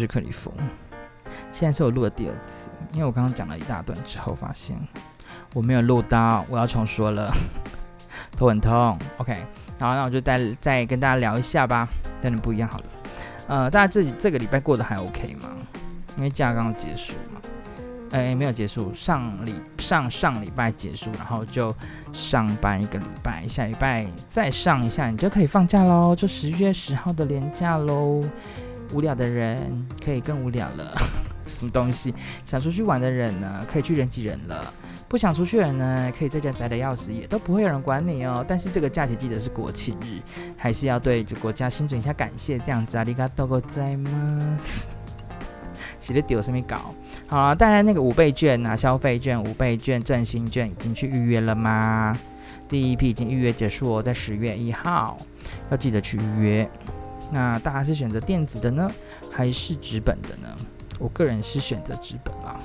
士克里夫。现在是我录的第二次，因为我刚刚讲了一大段之后，发现我没有录到，我要重说了，头很痛。OK，好，那我就再再跟大家聊一下吧，跟你不一样好了。呃，大家这这个礼拜过得还 OK 吗？因为假刚结束嘛，哎，没有结束，上礼上上礼拜结束，然后就上班一个礼拜，下礼拜再上一下，你就可以放假喽，就十月十号的连假喽。无聊的人可以更无聊了。什么东西？想出去玩的人呢，可以去人挤人了；不想出去的人呢，可以在家宅的要死，也都不会有人管你哦。但是这个假期记得是国庆日，还是要对国家心存一下感谢，这样子啊。ありがとうございます。写的丢什么搞？好啊，大家那个五倍券啊，消费券、五倍券、振兴券已经去预约了吗？第一批已经预约结束哦，在十月一号，要记得去预约。 那大家是选择电子的呢，还是纸本的呢？我个人是选择纸本啦，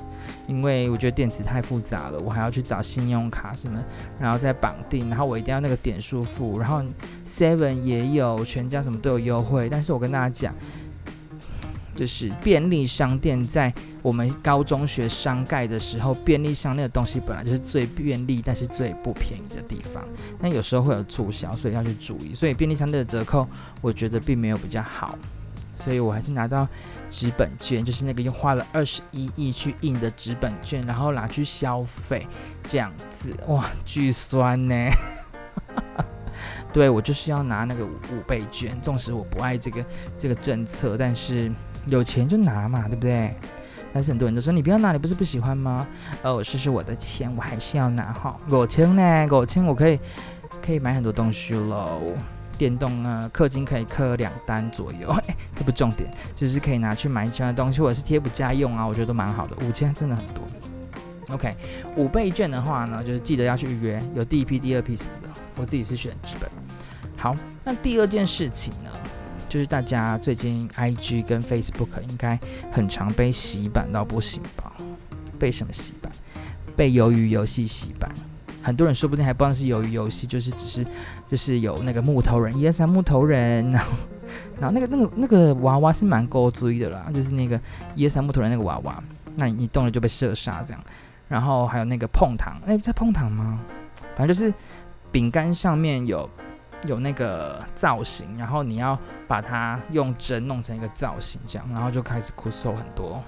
因为我觉得电子太复杂了，我还要去找信用卡什么，然后再绑定，然后我一定要那个点数付，然后 Seven 也有，全家什么都有优惠。但是我跟大家讲，就是便利商店在我们高中学商盖的时候，便利商店的东西本来就是最便利，但是最不便宜的地方。但有时候会有促销，所以要去注意。所以便利商店的折扣，我觉得并没有比较好。所以我还是拿到纸本券，就是那个用花了二十一亿去印的纸本券，然后拿去消费，这样子哇，巨酸呢。对，我就是要拿那个五五倍券，纵使我不爱这个这个政策，但是有钱就拿嘛，对不对？但是很多人都说你不要拿，你不是不喜欢吗？哦，这是我的钱，我还是要拿哈。五千呢，五千我可以可以买很多东西喽。电动呢，氪金可以氪两单左右，哎，这不重点，就是可以拿去买其他东西，或者是贴补家用啊，我觉得都蛮好的。五千真的很多。OK，五倍券的话呢，就是记得要去预约，有第一批、第二批什么的。我自己是选纸本。好，那第二件事情呢，就是大家最近 IG 跟 Facebook 应该很常被洗版到不行吧？被什么洗版？被鱿鱼游戏洗版。很多人说不定还不知道是鱿鱼游戏，就是只是就是有那个木头人，一二三木头人，然后然后那个那个那个娃娃是蛮够追的啦，就是那个一二三木头人那个娃娃，那你你动了就被射杀这样。然后还有那个碰糖，哎，在碰糖吗？反正就是饼干上面有有那个造型，然后你要把它用针弄成一个造型这样，然后就开始酷搜很多。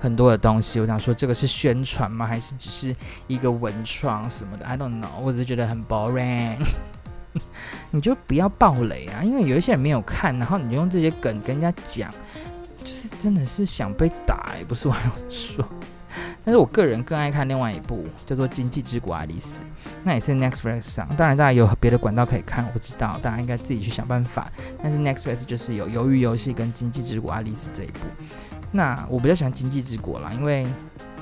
很多的东西，我想说，这个是宣传吗？还是只是一个文创什么的？I don't know，我只是觉得很 boring。你就不要爆雷啊，因为有一些人没有看，然后你用这些梗跟人家讲，就是真的是想被打，也不是我说。但是我个人更爱看另外一部叫做《经济之国爱丽丝》，那也是 Netflix 上。当然，大家有别的管道可以看，我不知道，大家应该自己去想办法。但是 Netflix 就是有《鱿鱼游戏》跟《经济之国爱丽丝》这一部。那我比较喜欢《经济之国》啦，因为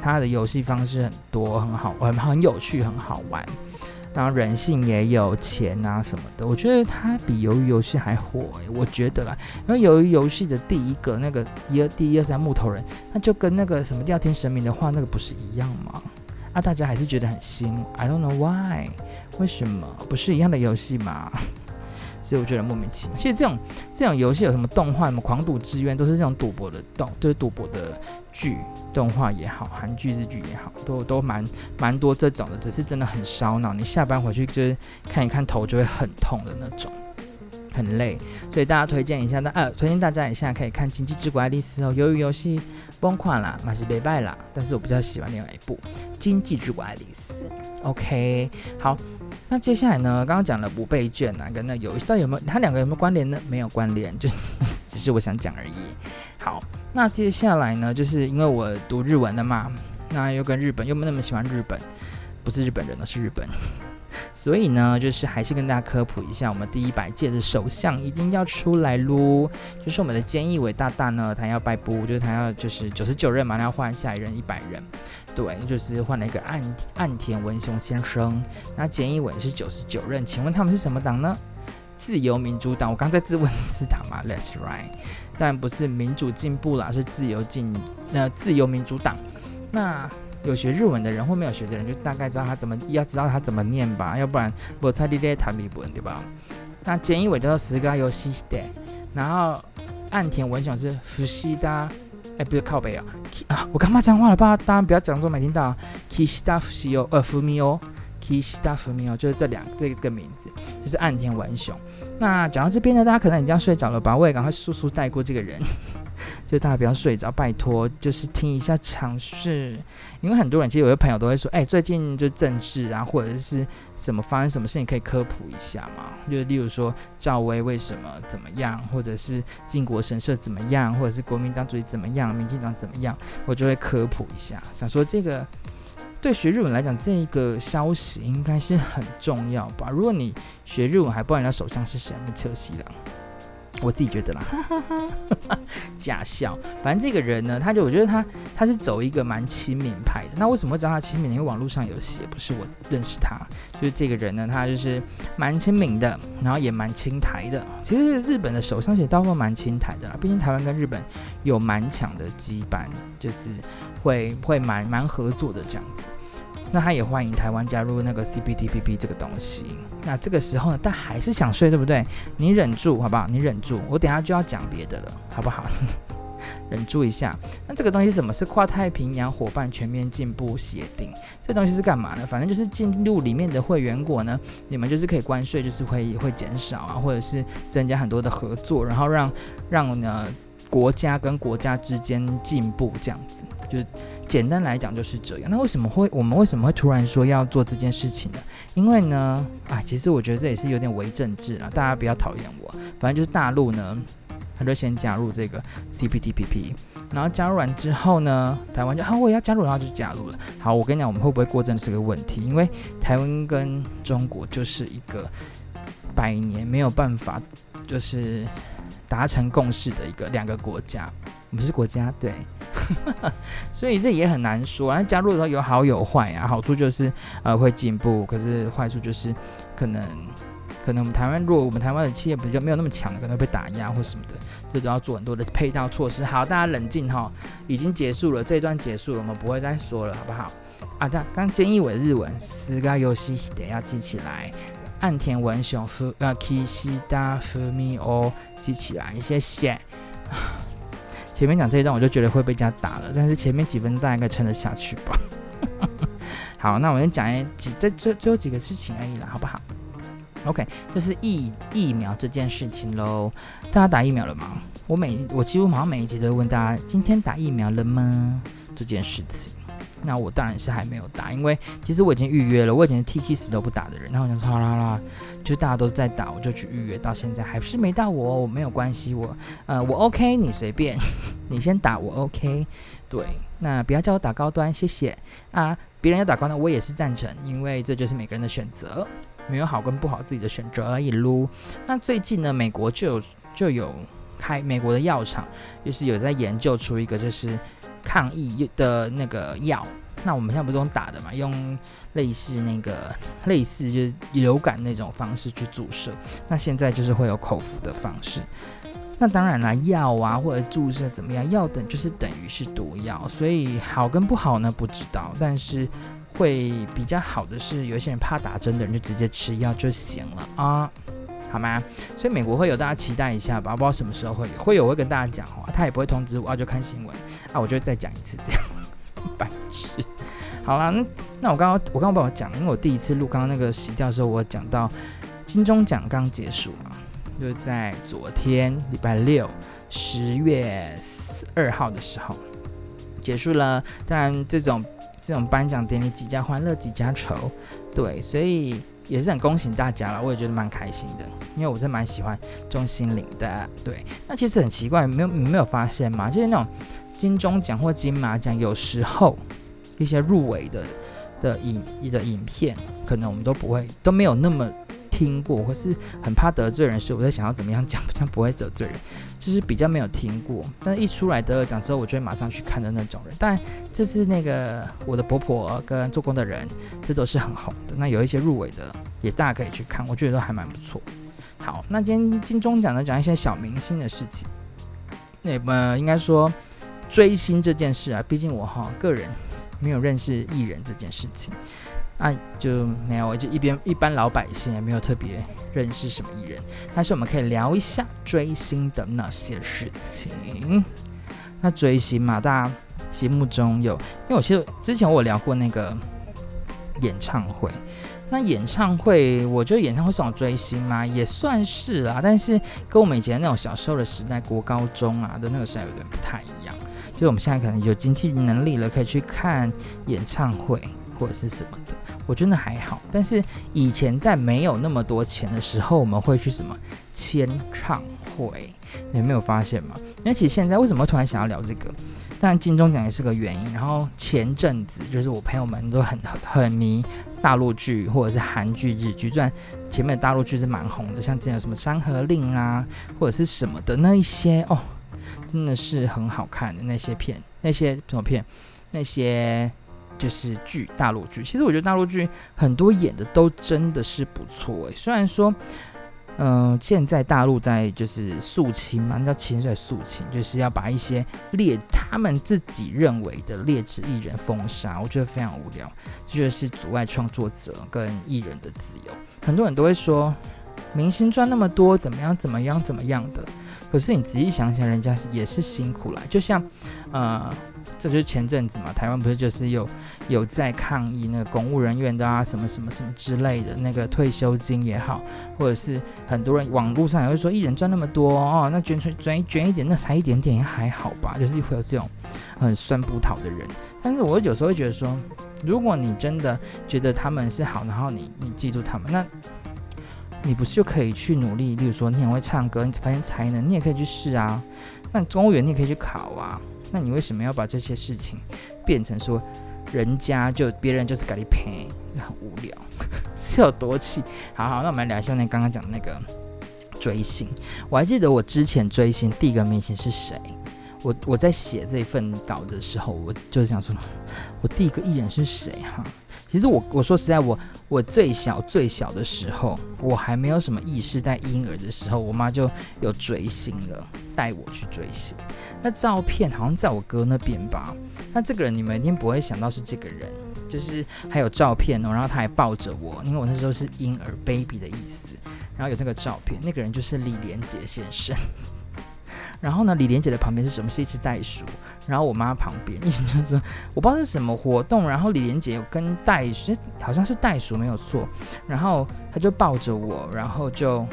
它的游戏方式很多，很好，很很有趣，很好玩。当然人性也有钱啊什么的，我觉得它比鱿鱼游戏还火、我觉得啦，因为鱿鱼游戏的第一个那个一二第一二三木头人，那就跟那个什么第二天神明的话，那个不是一样吗？啊，大家还是觉得很新，I don't know why，为什么不是一样的游戏吗？所以我觉得莫名其妙。其实这种这种游戏有什么动画，什么《狂赌之渊》，都是这种赌博的动，就是赌博的剧，动画也好，韩剧、日剧也好，都都蛮蛮多这种的。只是真的很烧脑，你下班回去就是看一看头就会很痛的那种，很累。所以大家推荐一下，那呃，推荐大家一下可以看《经济之国爱丽丝》哦。鱿鱼游戏崩垮啦，马西北拜啦，但是我比较喜欢另外一部《经济之国爱丽丝》。OK，好。那接下来呢？刚刚讲了不备卷啊，跟那有到底有没有？它两个有没有关联呢？没有关联，就只是我想讲而已。好，那接下来呢？就是因为我读日文的嘛，那又跟日本又没那么喜欢日本，不是日本人，而是日本。所以呢，就是还是跟大家科普一下，我们第一百届的首相一定要出来喽。就是我们的菅义伟大大呢，他要拜布，就是他要就是九十九任嘛，他要换下一任一百任。对，就是换了一个岸岸田文雄先生。那菅义伟是九十九任，请问他们是什么党呢？自由民主党。我刚在自问自答嘛，Let's right。当然不是民主进步啦，是自由进呃自由民主党。那有学日文的人或没有学的人，就大概知道他怎么要知道他怎么念吧，要不然我猜你在谈日文对吧？那菅义伟叫做菅义伟，然后岸田文雄是福西达哎，不是靠北啊，啊，我干嘛脏话了？爸，大家不要讲错，没听到。Kishida Fumio，呃，Fumio。Kishida Fumio 就是这两这个名字，就是岸田文雄。那讲到这边呢，大家可能已经睡着了吧？我也赶快速速带过这个人，就大家不要睡着，拜托，就是听一下尝试。因为很多人其实有些朋友都会说，哎，最近就政治啊，或者是什么发生什么事情，可以科普一下嘛？就是例如说赵薇为什么怎么样，或者是靖国神社怎么样，或者是国民党主义怎么样，民进党怎么样，我就会科普一下，想说这个。对学日文来讲，这个消息应该是很重要吧？如果你学日文还不知道人家首相是谁，那车西郎，我自己觉得啦，假笑。反正这个人呢，他就我觉得他他是走一个蛮亲民派的。那为什么会知道他亲民？因为网络上有写，不是我认识他，就是这个人呢，他就是蛮亲民的，然后也蛮亲台的。其实日本的首相其实大部分蛮亲台的啦，毕竟台湾跟日本有蛮强的羁绊，就是。会会蛮蛮合作的这样子，那他也欢迎台湾加入那个 CPTPP 这个东西。那这个时候呢，但还是想睡，对不对？你忍住好不好？你忍住，我等下就要讲别的了，好不好？忍住一下。那这个东西什么？是跨太平洋伙伴全面进步协定。这东西是干嘛呢？反正就是进入里面的会员国呢，你们就是可以关税，就是会会减少啊，或者是增加很多的合作，然后让让呢。国家跟国家之间进步，这样子，就是简单来讲就是这样。那为什么会我们为什么会突然说要做这件事情呢？因为呢，啊，其实我觉得这也是有点伪政治啊，大家不要讨厌我。反正就是大陆呢，他就先加入这个 CPTPP，然后加入完之后呢，台湾就啊我也要加入，然后就加入了。好，我跟你讲，我们会不会过真的是个问题，因为台湾跟中国就是一个百年没有办法，就是。达成共识的一个两个国家，我们是国家对，所以这也很难说。那加入的时候有好有坏啊，好处就是呃会进步，可是坏处就是可能可能我们台湾如果我们台湾的企业比较没有那么强的，可能会被打压或什么的，所以都要做很多的配套措施。好，大家冷静哈，已经结束了，这一段结束了，我们不会再说了，好不好？啊，对，刚菅义伟日文四个游戏得要记起来。岸田文雄和呃，Kishida Fumio 记起来，谢谢。前面讲这一段我就觉得会被人家打了，但是前面几分钟应该撑得下去吧。好，那我先讲几在最最后几个事情而已了，好不好？OK，就是疫疫苗这件事情喽。大家打疫苗了吗？我每我几乎好像每一集都会问大家，今天打疫苗了吗？这件事情。那我当然是还没有打，因为其实我已经预约了，我以前 T K 死都不打的人，然后我想说好啦啦，就大家都在打，我就去预约，到现在还是没到我，我没有关系，我呃我 OK，你随便，你先打我 OK，对，那不要叫我打高端，谢谢啊，别人要打高端我也是赞成，因为这就是每个人的选择，没有好跟不好自己的选择而已撸。那最近呢，美国就有就有开美国的药厂，就是有在研究出一个就是。抗疫的那个药，那我们现在不是用打的嘛？用类似那个类似就是流感那种方式去注射。那现在就是会有口服的方式。那当然啦，药啊或者注射怎么样？药等就是等于是毒药，所以好跟不好呢不知道。但是会比较好的是，有些人怕打针的人就直接吃药就行了啊。好吗？所以美国会有，大家期待一下吧。不知道什么时候会有，会有会跟大家讲话，他也不会通知我，啊，就看新闻啊，我就再讲一次这样。白痴。好啦，那那我刚刚我刚刚帮我讲，因为我第一次录刚刚那个洗掉的时候，我讲到金钟奖刚结束嘛，就是在昨天礼拜六十月二号的时候结束了。当然，这种这种颁奖典礼几家欢乐几家愁，对，所以。也是很恭喜大家了，我也觉得蛮开心的，因为我真的蛮喜欢钟欣凌的。对，那其实很奇怪，没有你没有发现吗？就是那种金钟奖或金马奖，有时候一些入围的的影的影片，可能我们都不会都没有那么。听过，或是很怕得罪人，所以我在想要怎么样讲，这样不会得罪人，就是比较没有听过。但是一出来得了奖之后，我就会马上去看的那种人。但这次那个我的婆婆跟做工的人，这都是很红的。那有一些入围的，也大家可以去看，我觉得都还蛮不错。好，那今天金钟奖呢，讲一些小明星的事情。那么应该说追星这件事啊，毕竟我哈个人没有认识艺人这件事情。啊，就没有，我就一边一般老百姓也没有特别认识什么艺人，但是我们可以聊一下追星的那些事情。那追星嘛，大家心目中有，因为我其实之前我聊过那个演唱会。那演唱会，我觉得演唱会是种追星吗？也算是啦，但是跟我们以前那种小时候的时代，国高中啊的那个时代有点不太一样。就是我们现在可能有经济能力了，可以去看演唱会或者是什么的，我觉得还好。但是以前在没有那么多钱的时候，我们会去什么签唱会？你有没有发现吗？因为其实现在为什么突然想要聊这个？当然金钟奖也是个原因。然后前阵子就是我朋友们都很很很迷大陆剧或者是韩剧、日剧，虽然前面的大陆剧是蛮红的，像之前有什么《山河令》啊，或者是什么的那一些哦，真的是很好看的那些片，那些什么片，那些就是剧，大陆剧。其实我觉得大陆剧很多演的都真的是不错诶，虽然说。嗯、现在大陆在就是肃清嘛，那叫清水肃清，就是要把一些劣他们自己认为的劣质艺人封杀，我觉得非常无聊，这就是阻碍创作者跟艺人的自由。很多人都会说，明星赚那么多，怎么样怎么样怎么样的，可是你仔细想想，人家也是辛苦了，就像呃。这就是前阵子嘛，台湾不是就是有有在抗议那个公务人员的啊，什么什么什么之类的那个退休金也好，或者是很多人网络上也会说艺人赚那么多哦，那捐出捐捐一点，那才一点点也还好吧，就是会有这种很酸葡萄的人。但是我有时候会觉得说，如果你真的觉得他们是好，然后你你记住他们，那你不是就可以去努力？例如说你很会唱歌，你发现才能，你也可以去试啊。那公务员你也可以去考啊。那你为什么要把这些事情变成说，人家就别人就是给你赔，很无聊，是有多气？好好，那我们来聊一下那刚刚讲的那个追星。我还记得我之前追星第一个明星是谁？我我在写这份稿的时候，我就是想说，我第一个艺人是谁？哈。其实我我说实在，我我最小最小的时候，我还没有什么意识，在婴儿的时候，我妈就有追星了，带我去追星。那照片好像在我哥那边吧？那这个人你们一定不会想到是这个人，就是还有照片哦，然后他还抱着我，因为我那时候是婴儿 baby 的意思，然后有那个照片，那个人就是李连杰先生。然后呢，李连杰的旁边是什么？是一只袋鼠。然后我妈旁边，意思就是说，我不知道是什么活动。然后李连杰有跟袋鼠，好像是袋鼠没有错。然后他就抱着我，然后就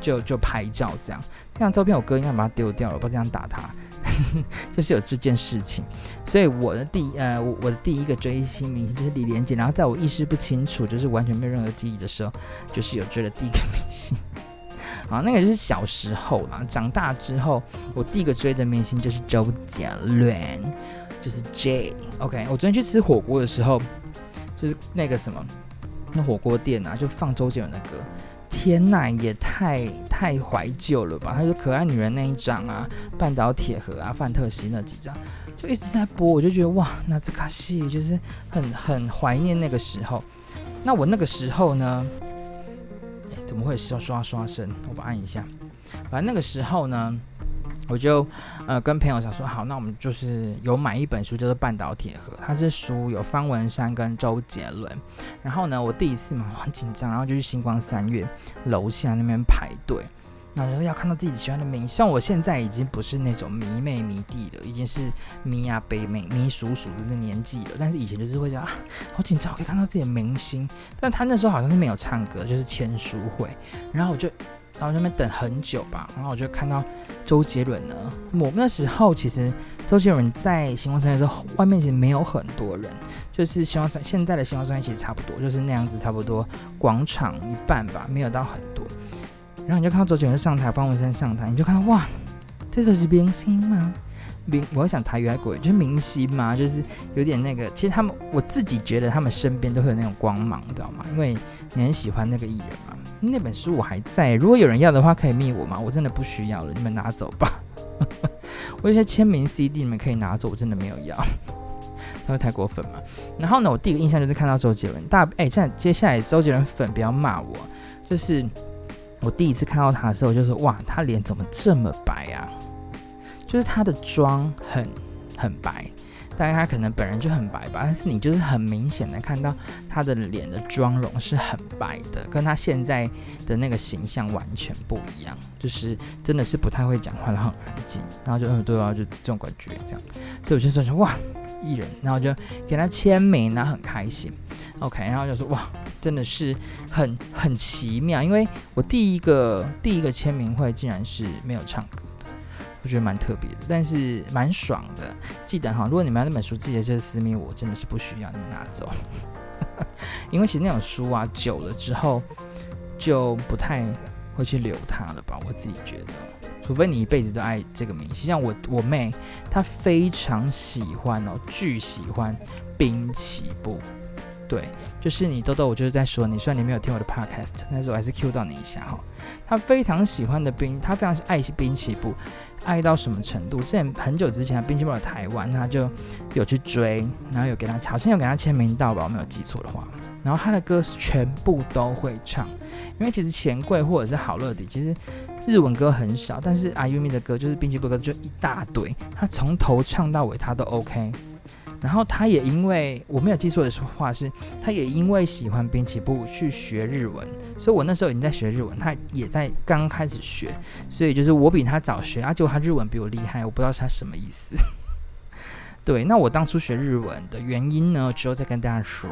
就就拍照这样。那张照片我哥应该把它丢掉了，不知道这样打他。就是有这件事情，所以我的第呃，我我的第一个追星明星就是李连杰。然后在我意识不清楚，就是完全没有任何记忆的时候，就是有追了第一个明星。啊，那个就是小时候啦。长大之后，我第一个追的明星就是周杰伦，就是 J。OK，我昨天去吃火锅的时候，就是那个什么，那火锅店啊，就放周杰伦的歌。天呐，也太太怀旧了吧！他说《可爱女人》那一张啊，《半岛铁盒》啊，《范特西》那几张，就一直在播。我就觉得哇，那这卡戏就是很很怀念那个时候。那我那个时候呢？怎么会需要刷刷声？我把按一下。反正那个时候呢，我就呃跟朋友想说，好，那我们就是有买一本书，叫做《半岛铁盒》。它这书有方文山跟周杰伦。然后呢，我第一次嘛，很紧张，然后就去星光三月楼下那边排队。那时候要看到自己喜欢的明星，像我现在已经不是那种迷妹迷弟了，已经是迷啊北妹迷叔叔的那年纪了。但是以前就是会觉得啊，好紧张，可以看到自己的明星。但他那时候好像是没有唱歌，就是签书会。然后我就到那边等很久吧，然后我就看到周杰伦呢。我那时候其实周杰伦在星光三月的时候，外面其实没有很多人，就是星光三现在的星光三月其实差不多，就是那样子，差不多广场一半吧，没有到很多。然后你就看到周杰伦上台，方文山上台，你就看到哇，这就是明星吗？明，我想台语还鬼，就是明星嘛，就是有点那个。其实他们，我自己觉得他们身边都会有那种光芒，你知道吗？因为你很喜欢那个艺人嘛。那本书我还在，如果有人要的话，可以密我吗？我真的不需要了，你们拿走吧。我有些签名 CD，你们可以拿走，我真的没有要。他会太过分嘛。然后呢，我第一个印象就是看到周杰伦，大哎，这样接下来周杰伦粉不要骂我，就是。我第一次看到他的时候，我就说：“哇，他脸怎么这么白啊？就是他的妆很很白，但是他可能本人就很白吧，但是你就是很明显的看到他的脸的妆容是很白的，跟他现在的那个形象完全不一样，就是真的是不太会讲话，然后很安静，然后就嗯对啊，就这种感觉这样，所以我就说说哇艺人，然后就给他签名，然后很开心，OK，然后就说哇真的是很很奇妙，因为我第一个第一个签名会竟然是没有唱歌的。我觉得蛮特别的，但是蛮爽的。记得哈，如果你们要那本书，记得这是私密，我真的是不需要你们拿走，因为其实那种书啊，久了之后就不太会去留它了吧？我自己觉得，除非你一辈子都爱这个明星，像我我妹，她非常喜欢哦，巨喜欢滨崎步。对，就是你豆豆，我就是在说你。虽然你没有听我的 podcast，但是我还是 cue 到你一下哈。他非常喜欢的滨，他非常爱滨崎步，爱到什么程度？之前很久之前，滨崎步来台湾，他就有去追，然后有给他，好像有给他签名到吧，我没有记错的话。然后他的歌全部都会唱，因为其实钱柜或者是好乐迪，其实日文歌很少，但是阿 Umi 的歌就是滨崎步歌就一大堆，他从头唱到尾他都 OK。然后他也因为我没有记错的话是，他也因为喜欢滨崎步去学日文，所以我那时候已经在学日文，他也在刚开始学，所以就是我比他早学，啊，结果他日文比我厉害，我不知道他什么意思。对，那我当初学日文的原因呢，之后再跟大家说。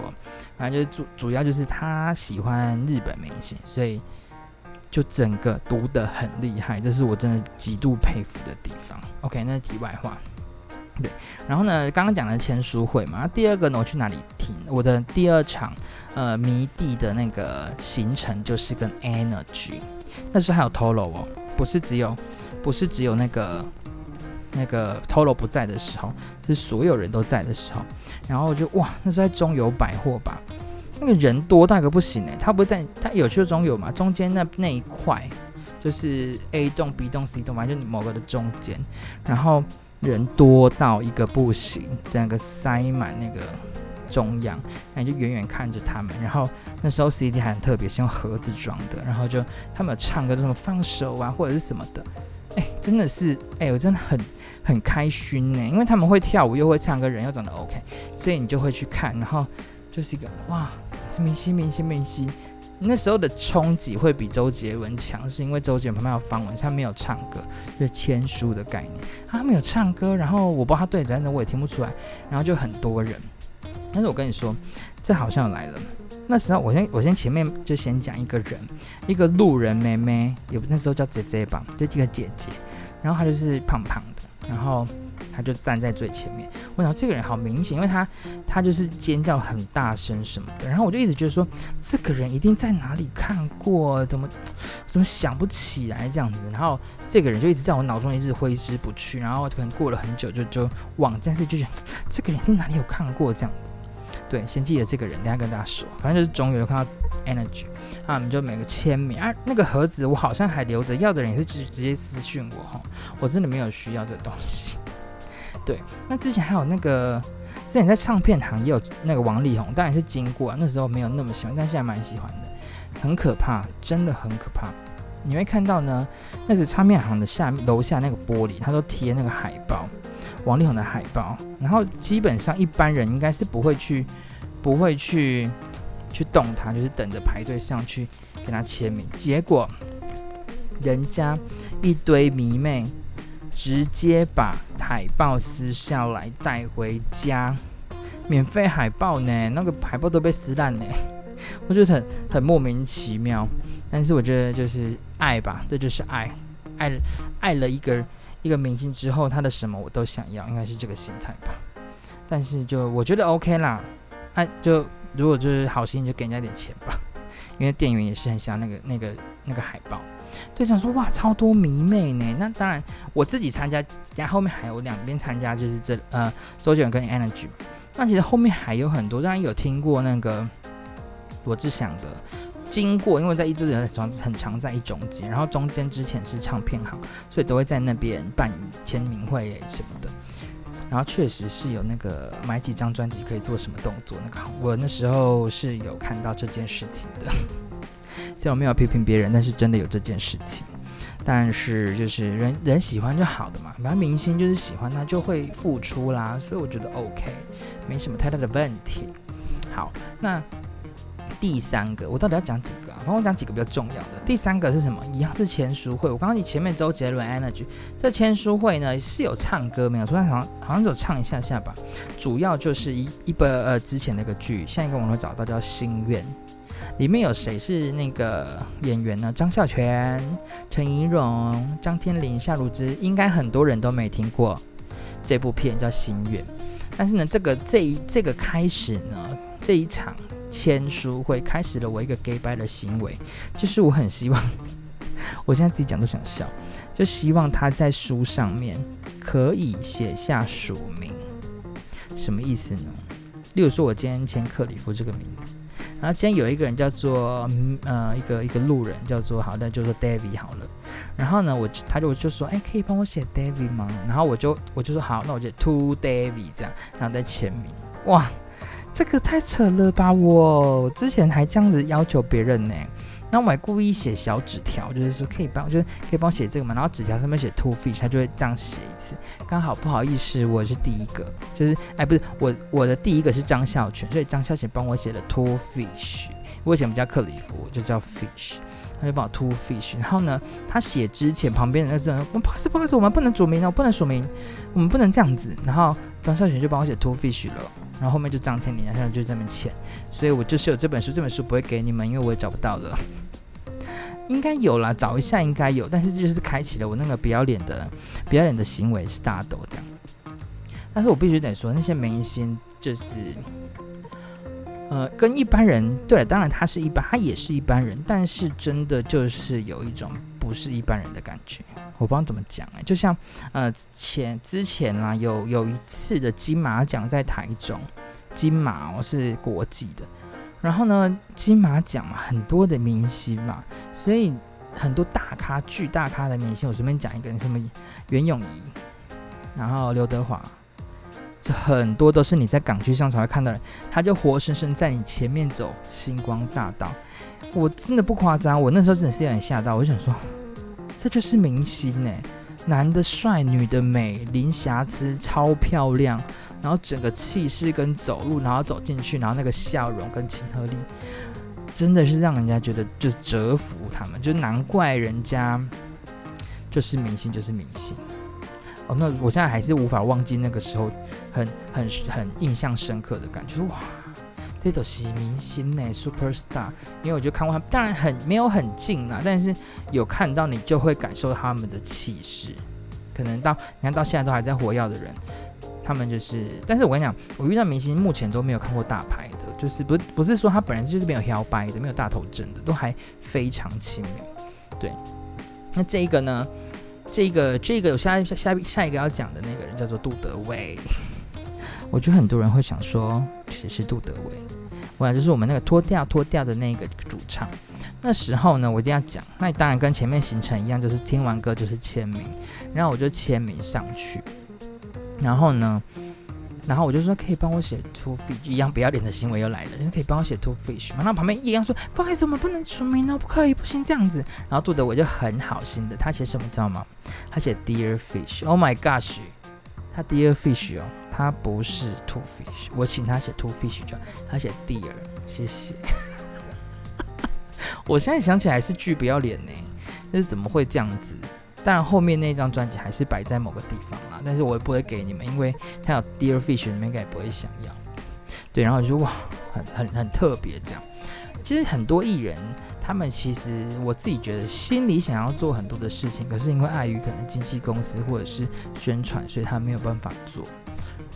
反正就是主主要就是他喜欢日本明星，所以就整个读得很厉害，这是我真的极度佩服的地方。OK，那题外话。对，然后呢，刚刚讲的签书会嘛，第二个呢，我去哪里听？我的第二场呃迷弟的那个行程就是跟 Energy，那时候还有 Tolo 哦，不是只有，不是只有那个那个 Tolo 不在的时候，是所有人都在的时候，然后就哇，那时候在中友百货吧，那个人多到一个不行哎，他不在，他有去中友嘛，中间那那一块就是 A 栋、B 栋、C 栋，反正就某个的中间，然后。人多到一个不行，整个塞满那个中央，然后就远远看着他们。然后那时候 CD 还很特别，是用盒子装的。然后就他们有唱歌，什么放手啊，或者是什么的。哎，真的是哎，我真的很很开心呢，因为他们会跳舞，又会唱歌，人又长得 OK，所以你就会去看。然后就是一个哇，明星明星明星。那时候的冲击会比周杰伦强，是因为周杰伦旁边有方文，他没有唱歌，就是签书的概念。他没有唱歌，然后我不知道他对着，我也听不出来。然后就很多人，但是我跟你说，这好像来了。那时候我先我先前面就先讲一个人，一个路人妹妹，有那时候叫姐姐吧，就这个姐姐，然后她就是胖胖的，然后。就站在最前面，我想这个人好明显，因为他他就是尖叫很大声什么的，然后我就一直觉得说这个人一定在哪里看过，怎么怎么想不起来这样子，然后这个人就一直在我脑中一直挥之不去，然后可能过了很久就就忘，但是就觉得这个人一定哪里有看过这样子，对，先记得这个人，等下跟大家说，反正就是总有看到 Energy，他们就每个签名啊，那个盒子我好像还留着，要的人也是直直接私讯我哈，我真的没有需要这东西。对，那之前还有那个，之前在唱片行也有那个王力宏，当然是经过啊，那时候没有那么喜欢，但现在蛮喜欢的，很可怕，真的很可怕。你会看到呢，那是唱片行的下楼下那个玻璃，他都贴那个海报，王力宏的海报，然后基本上一般人应该是不会去，不会去去动它，就是等着排队上去给他签名，结果人家一堆迷妹。直接把海报撕下来带回家，免费海报呢？那个海报都被撕烂呢，我觉得很很莫名其妙。但是我觉得就是爱吧，这就是爱，爱爱了一个一个明星之后，他的什么我都想要，应该是这个心态吧。但是就我觉得 OK 啦，哎，就如果就是好心就给人家点钱吧，因为店员也是很想要那个那个那个海报。就想说哇，超多迷妹呢。那当然，我自己参加，然后后面还有两边参加，就是这呃，周杰伦跟 Energy。那其实后面还有很多，当然有听过那个罗志祥的经过，因为在一直很很常在一中间，然后中间之前是唱片行，所以都会在那边办签名会什么的。然后确实是有那个买几张专辑可以做什么动作，那个我那时候是有看到这件事情的。虽然我没有批评别人，但是真的有这件事情。但是就是人人喜欢就好的嘛，反正明星就是喜欢他就会付出啦，所以我觉得 OK，没什么太大的问题。好，那第三个我到底要讲几个啊？反正我讲几个比较重要的。第三个是什么？一样是签书会。我刚刚你前面周杰伦 Energy 这签书会呢是有唱歌没有？突然好像好像只有唱一下下吧。主要就是一一本呃之前那个剧，下一个网络找到叫《心愿》。里面有谁是那个演员呢？张孝全、陈怡蓉、张天林、夏如芝，应该很多人都没听过这部片叫《心愿》。但是呢，这个这一这个开始呢，这一场签书会开始了我一个 gay bye 的行为，就是我很希望，我现在自己讲都想笑，就希望他在书上面可以写下署名，什么意思呢？例如说，我今天签克里夫这个名字。然后今天有一个人叫做呃一个一个路人叫做好那就说 David 好了，然后呢我他就就说哎可以帮我写 David 吗？然后我就我就说好，那我就 To David 这样，然后再签名。哇，这个太扯了吧！我之前还这样子要求别人呢。那我还故意写小纸条，就是说可以帮，就是可以帮我写这个嘛。然后纸条上面写 Two Fish，他就会这样写一次。刚好不好意思，我是第一个，就是哎不是我我的第一个是张孝全，所以张孝全帮我写了 Two Fish。我以前不叫克里夫，我就叫 Fish，他就帮我 Two Fish。然后呢，他写之前旁边的那个人，不好意思不好意思，我们不能署名哦，不能署名，我们不能这样子。然后张孝全就帮我写 Two Fish 了。然后后面就张天林，然后就在那边签，所以我就是有这本书，这本书不会给你们，因为我也找不到了。应该有啦，找一下应该有，但是就是开启了我那个不要脸的不要脸的行为，start 这样。但是我必须得说，那些明星就是，呃，跟一般人，对了，当然他是一般，他也是一般人，但是真的就是有一种不是一般人的感觉。我不知道怎么讲哎、就像呃前之前啦，有有一次的金马奖在台中，金马我是国际的，然后呢金马奖嘛，很多的明星嘛，所以很多大咖、巨大咖的明星，我随便讲一个，什么袁咏仪，然后刘德华，这很多都是你在港区上才会看到的人，他就活生生在你前面走星光大道，我真的不夸张，我那时候真的是有点吓到，我就想说。这就是明星哎，男的帅，女的美，零瑕疵，超漂亮，然后整个气势跟走路，然后走进去，然后那个笑容跟亲和力，真的是让人家觉得就是折服他们，就难怪人家就是明星，就是明星。哦，那我现在还是无法忘记那个时候很很很印象深刻的感觉，哇！这都是明星呢，Superstar。因为我就看过他，当然很没有很近啦，但是有看到你就会感受他们的气势。可能到你看到现在都还在火药的人，他们就是。但是我跟你讲，我遇到明星目前都没有看过大牌的，就是不不是说他本人就是没有摇摆的，没有大头症的，都还非常亲民。对，那这一个呢？这个这个我下下下一个要讲的那个人叫做杜德伟。我觉得很多人会想说，谁是杜德伟？我想就是我们那个脱掉脱掉的那个主唱。那时候呢，我一定要讲。那当然跟前面行程一样，就是听完歌就是签名，然后我就签名上去。然后呢，然后我就说可以帮我写 Two Fish，一样不要脸的行为又来了，就可以帮我写 Two Fish 嘛。然后旁边一样说不好意思，我们不能署名哦，不可以，不行这样子。然后杜德伟就很好心的，他写什么知道吗？他写 Dear Fish，Oh my gosh，他 Dear Fish 哦。他不是 Two Fish，我请他写 Two Fish 就，他写 Dear，谢谢。我现在想起来是巨不要脸呢，但是怎么会这样子？当然后面那张专辑还是摆在某个地方啦，但是我也不会给你们，因为他有 Dear Fish，你们应该也不会想要。对，然后就哇，很很很特别这样。其实很多艺人，他们其实我自己觉得心里想要做很多的事情，可是因为碍于可能经纪公司或者是宣传，所以他没有办法做。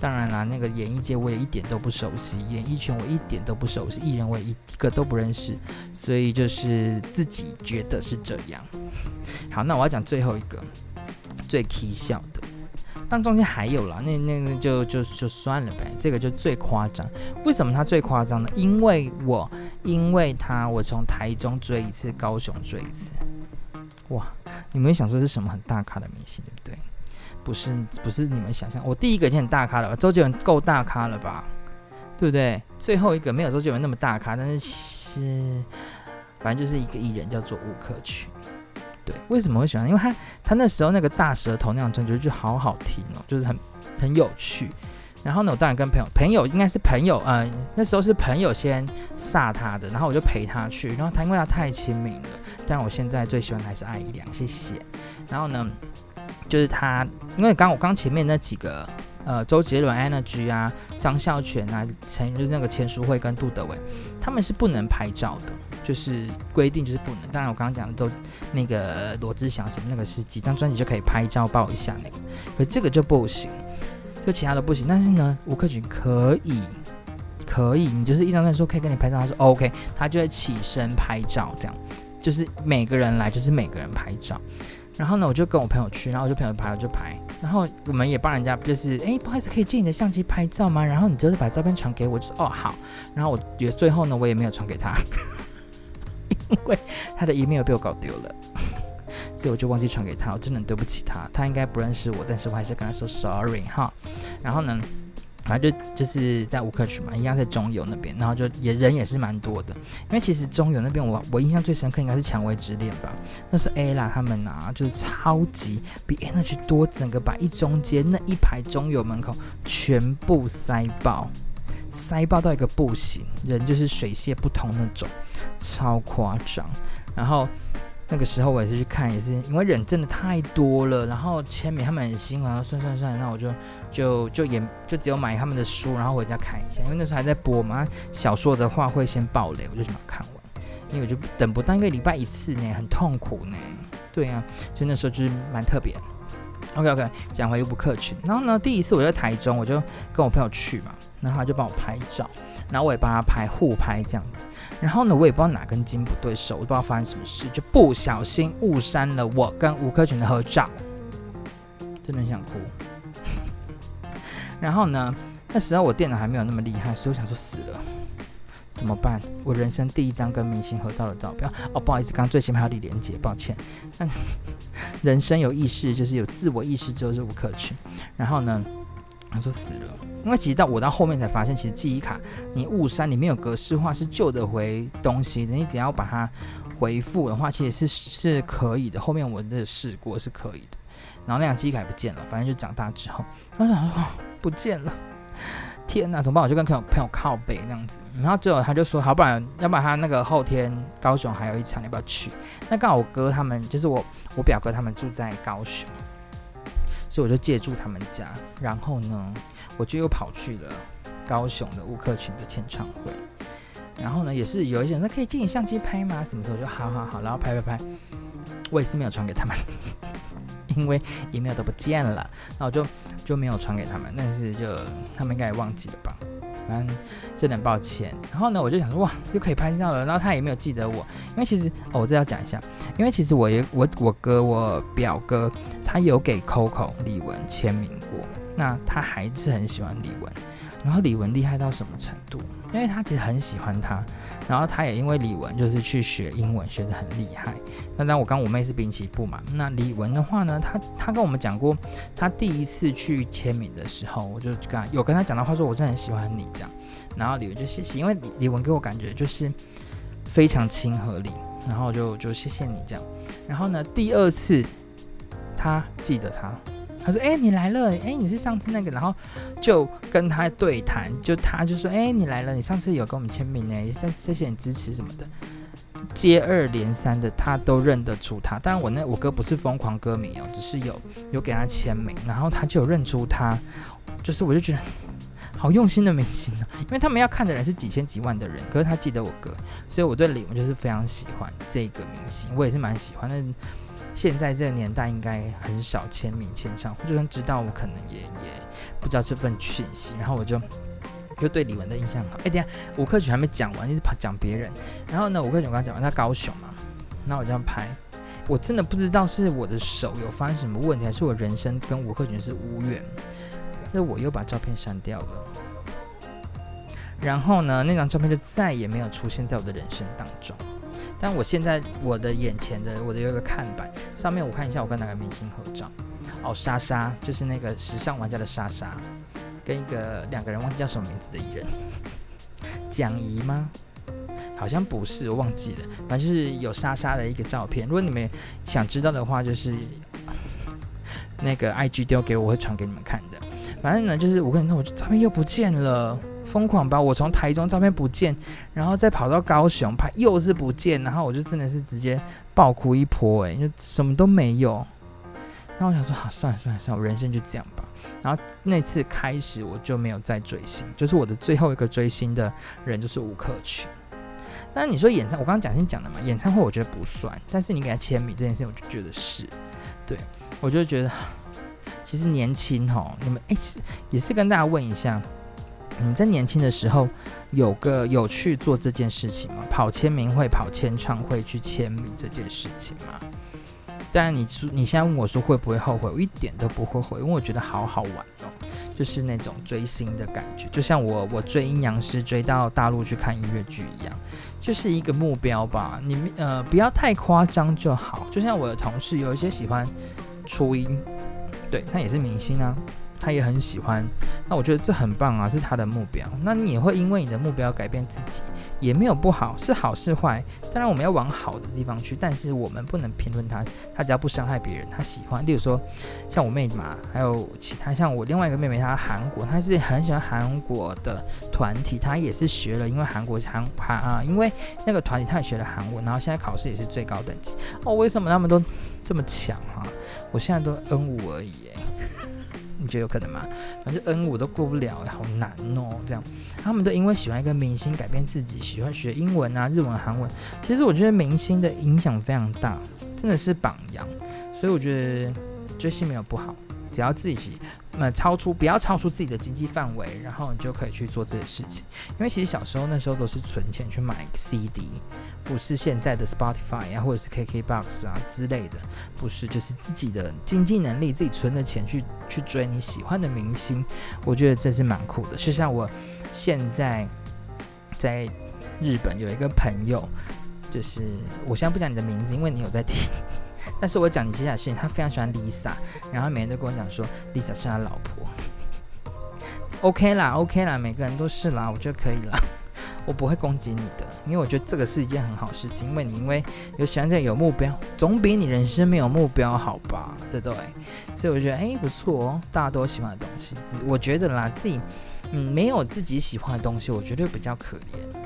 当然啦，那个演艺界我也一点都不熟悉，演艺圈我一点都不熟悉，艺人我也一个都不认识，所以就是自己觉得是这样。好，那我要讲最后一个最蹊跷的，但中间还有啦，那那个就就就算了呗。这个就最夸张，为什么他最夸张呢？因为我因为他，我从台中追一次，高雄追一次，哇！你们想说是什么很大咖的明星，对不对？不是不是你们想象，我第一个已经很大咖了吧？周杰伦够大咖了吧？对不对？最后一个没有周杰伦那么大咖，但是其实反正就是一个艺人叫做吴克群。对，为什么会喜欢？因为他他那时候那个大舌头那样唱，觉得就好好听哦，就是很很有趣。然后呢，我当然跟朋友，朋友应该是朋友，嗯、呃，那时候是朋友先撒他的，然后我就陪他去。然后他因为他太亲民了，但我现在最喜欢的还是艾怡良，谢谢。然后呢，就是他，因为刚我刚前面那几个，呃，周杰伦、Energy 啊，张孝全啊，陈就是那个钱淑慧跟杜德伟，他们是不能拍照的，就是规定就是不能。当然我刚刚讲的周那个罗志祥什么那个是几张专辑就可以拍照抱一下那个，可这个就不行。就其他的不行，但是呢，吴克群可以，可以，你就是一张专辑说可以跟你拍照，他说 OK，他就会起身拍照，这样，就是每个人来就是每个人拍照，然后呢，我就跟我朋友去，然后我就朋友拍我就拍，然后我们也帮人家就是，哎，不好意思，可以借你的相机拍照吗？然后你就是把照片传给我，就说哦好，然后我觉得最后呢，我也没有传给他，因为他的 email 被我搞丢了。所以我就忘记传给他，我真的对不起他，他应该不认识我，但是我还是跟他说 sorry 哈。然后呢，反正就就是在吴克群嘛，一样在中游那边，然后就也人也是蛮多的，因为其实中游那边我我印象最深刻应该是蔷薇之恋吧，那是 Ella 他们啊，就是超级比 Energy 多，整个把一中间那一排中游门口全部塞爆，塞爆到一个不行，人就是水泄不通那种，超夸张，然后。那个时候我也是去看，也是因为人真的太多了，然后签名他们很辛苦，然后算算算，那我就就就也就只有买他们的书，然后回家看一下，因为那时候还在播嘛，小说的话会先爆雷，我就去把它看完，因为我就等不到一个礼拜一次呢，很痛苦呢。对啊，所以那时候就是蛮特别。OK OK，讲回吴克群，然后呢，第一次我在台中，我就跟我朋友去嘛，然后他就帮我拍照。然后我也帮他拍互拍这样子，然后呢，我也不知道哪根筋不对手，我不知道发生什么事，就不小心误删了我跟吴克群的合照，真的很想哭。然后呢，那时候我电脑还没有那么厉害，所以我想说死了，怎么办？我人生第一张跟明星合照的照片哦，不好意思，刚刚最前面还有李连杰，抱歉。但 人生有意识，就是有自我意识之后是无可取，然后呢，他说死了。因为其实到我到后面才发现，其实记忆卡你误删，里面有格式化是救得回东西的。你只要把它回复的话，其实是是可以的。后面我的试过是可以的。然后那张记忆卡不见了，反正就长大之后，我想说不见了，天哪，怎么办？我就跟朋友朋友靠背那样子。然后最后他就说，好，不然要不然他那个后天高雄还有一场，要不要去？那刚好我哥他们就是我我表哥他们住在高雄，所以我就借住他们家。然后呢，我就又跑去了高雄的吴克群的签唱会，然后呢，也是有一些人说可以借你相机拍吗？什么时候？就好好好，然后拍拍拍，我也是没有传给他们，因为 email 都不见了，那我就就没有传给他们，但是就他们应该也忘记了吧，反正就很抱歉。然后呢，我就想说哇，又可以拍照了，然后他也没有记得我，因为其实哦，我这要讲一下，因为其实我也我我哥我表哥他有给 Coco 李玟签名过。那他还是很喜欢李玟，然后李玟厉害到什么程度？因为他其实很喜欢他，然后他也因为李文就是去学英文，学得很厉害。那当我刚我妹是滨崎步嘛，那李文的话呢，他他跟我们讲过，他第一次去签名的时候，我就跟他有跟他讲到话说，我真的很喜欢你这样。然后李文就谢谢，因为李文给我感觉就是非常亲和力，然后就就谢谢你这样。然后呢，第二次他记得他。他说：“哎、你来了，哎、你是上次那个，然后就跟他对谈，就他就说：哎、你来了，你上次有跟我们签名哎，谢谢谢你支持什么的，接二连三的他都认得出他。当然我那我哥不是疯狂歌迷哦，只是有有给他签名，然后他就有认出他，就是我就觉得好用心的明星啊，因为他们要看的人是几千几万的人，可是他记得我哥，所以我对李玟就是非常喜欢这个明星，我也是蛮喜欢的。”现在这个年代应该很少签名签唱，就算知道我可能也也不知道这份讯息，然后我就就对李玟的印象好。哎，等下吴克群还没讲完，一直讲别人。然后呢，吴克群刚刚讲完，他高雄嘛，那我这样拍，我真的不知道是我的手有发生什么问题，还是我人生跟吴克群是无缘，那我又把照片删掉了。然后呢，那张照片就再也没有出现在我的人生当中。但我现在我的眼前的我的有一个看板，上面我看一下我跟哪个明星合照，哦，莎莎就是那个时尚玩家的莎莎，跟一个两个人忘记叫什么名字的艺人，蒋怡吗？好像不是，我忘记了，反正就是有莎莎的一个照片。如果你们想知道的话，就是那个 IG 丢给我，我会传给你们看的。反正呢，就是我跟你说，我照片又不见了，疯狂吧！我从台中照片不见，然后再跑到高雄拍，又是不见，然后我就真的是直接爆哭一波，诶，就什么都没有。然后我想说，好，算了算了算了，我人生就这样吧。然后那次开始，我就没有再追星，就是我的最后一个追星的人就是吴克群。那你说演唱，我刚刚讲先讲的嘛，演唱会我觉得不算，但是你给他签名这件事，我就觉得是，对，我就觉得其实年轻哈，你们哎，也是跟大家问一下，你在年轻的时候有个有去做这件事情吗？跑签名会、跑签唱会去签名这件事情吗？当然，你说你现在问我说会不会后悔，我一点都不会后悔，因为我觉得好好玩哦，就是那种追星的感觉，就像我我追阴阳师追到大陆去看音乐剧一样，就是一个目标吧。你呃不要太夸张就好。就像我的同事有一些喜欢初音，对，他也是明星啊。他也很喜欢，那我觉得这很棒啊，是他的目标。那你也会因为你的目标改变自己，也没有不好，是好是坏。当然我们要往好的地方去，但是我们不能评论他。他只要不伤害别人，他喜欢。例如说，像我妹嘛，还有其他像我另外一个妹妹，她韩国，她是很喜欢韩国的团体，她也是学了，因为韩国韩韩啊，因为那个团体她也学了韩文，然后现在考试也是最高等级。哦，为什么他们都这么强哈、啊？我现在都 N 五而已诶。你觉得有可能吗？反正 N 五都过不了，好难哦。这样，他们都因为喜欢一个明星改变自己，喜欢学英文啊、日文、韩文。其实我觉得明星的影响非常大，真的是榜样。所以我觉得追星没有不好。只要自己，呃，超出不要超出自己的经济范围，然后你就可以去做这些事情。因为其实小时候那时候都是存钱去买 CD，不是现在的 Spotify 啊，或者是 KKBox 啊之类的，不是，就是自己的经济能力，自己存的钱去去追你喜欢的明星。我觉得这是蛮酷的。就像我现在在日本有一个朋友，就是我现在不讲你的名字，因为你有在听。但是我讲你接下来事情，他非常喜欢 Lisa，然后每天都跟我讲说 Lisa 是他老婆。OK 啦，OK 啦，每个人都是啦，我觉得可以啦，我不会攻击你的，因为我觉得这个是一件很好事情，因为你因为有喜欢这有目标，总比你人生没有目标好吧，对不对？所以我觉得哎不错哦，大家都喜欢的东西，我觉得啦，自己嗯没有自己喜欢的东西，我觉得比较可怜。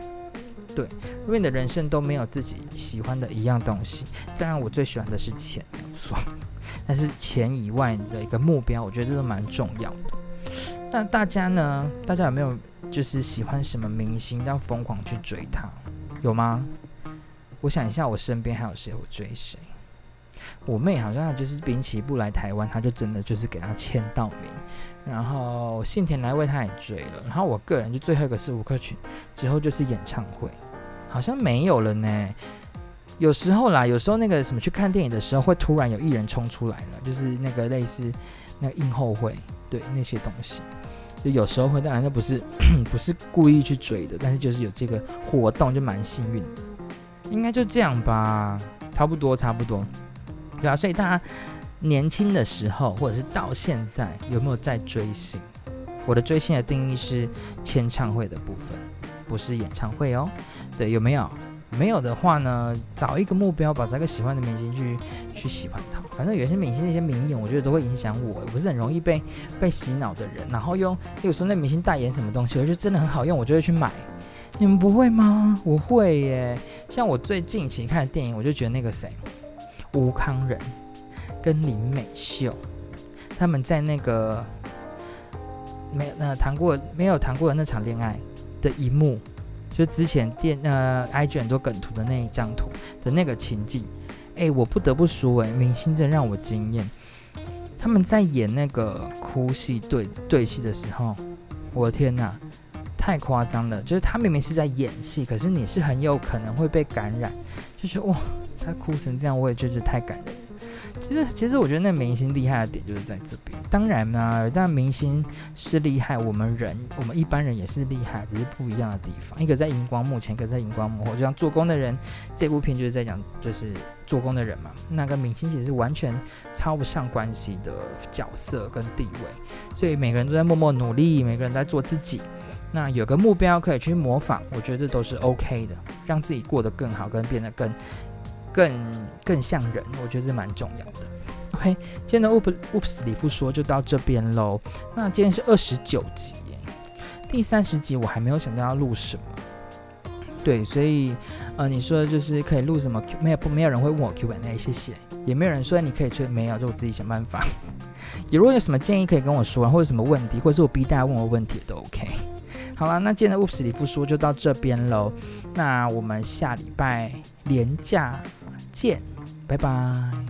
对，因为你的人生都没有自己喜欢的一样东西。当然，我最喜欢的是钱，没错。但是钱以外的一个目标，我觉得这都蛮重要的。那大家呢？大家有没有就是喜欢什么明星，要疯狂去追他？有吗？我想一下，我身边还有谁？我追谁？我妹好像就是滨崎步来台湾，她就真的就是给他签到名。然后幸田来未她也追了。然后我个人就最后一个是吴克群，之后就是演唱会。好像没有了呢。有时候啦，有时候那个什么去看电影的时候，会突然有艺人冲出来了，就是那个类似那个映后会，对那些东西，就有时候会。当然，那不是 不是故意去追的，但是就是有这个活动，就蛮幸运的。应该就这样吧，差不多差不多。对啊，所以大家年轻的时候，或者是到现在，有没有在追星？我的追星的定义是签唱会的部分。不是演唱会哦，对，有没有？没有的话呢，找一个目标，把这个喜欢的明星去去喜欢他。反正有些明星那些名言，我觉得都会影响我，我不是很容易被被洗脑的人。然后用，例如说那明星代言什么东西，我觉得真的很好用，我就会去买。你们不会吗？我会耶。像我最近期看的电影，我就觉得那个谁，吴康仁跟林美秀，他们在那个没有呃谈过没有谈过的那场恋爱。的一幕，就之前电呃 IG 很多梗图的那一张图的那个情景，哎、我不得不说、欸，哎，明星真让我惊艳。他们在演那个哭戏对对戏的时候，我的天哪，太夸张了！就是他明明是在演戏，可是你是很有可能会被感染，就是哇，他哭成这样，我也觉得太感人。其实，其实我觉得那明星厉害的点就是在这边。当然呢，但明星是厉害，我们人，我们一般人也是厉害，只是不一样的地方。一个在荧光幕前，一个在荧光幕后。就像做工的人，这部片就是在讲，就是做工的人嘛。那跟明星其实是完全超不上关系的角色跟地位。所以每个人都在默默努力，每个人在做自己。那有个目标可以去模仿，我觉得这都是 OK 的，让自己过得更好，跟变得更更更像人，我觉得是蛮重要的。OK，今天的 Oops 里夫说就到这边喽。那今天是二十九集，第三十集我还没有想到要录什么。对，所以呃，你说的就是可以录什么 Q？？没有不没有人会问我 Q&A，谢谢。也没有人说你可以吹，没有，就我自己想办法。也如果有什么建议可以跟我说，或者什么问题，或者是我逼大家问我问题都 OK。好了，那今天的 Oops 里夫说就到这边喽。那我们下礼拜连假见拜拜。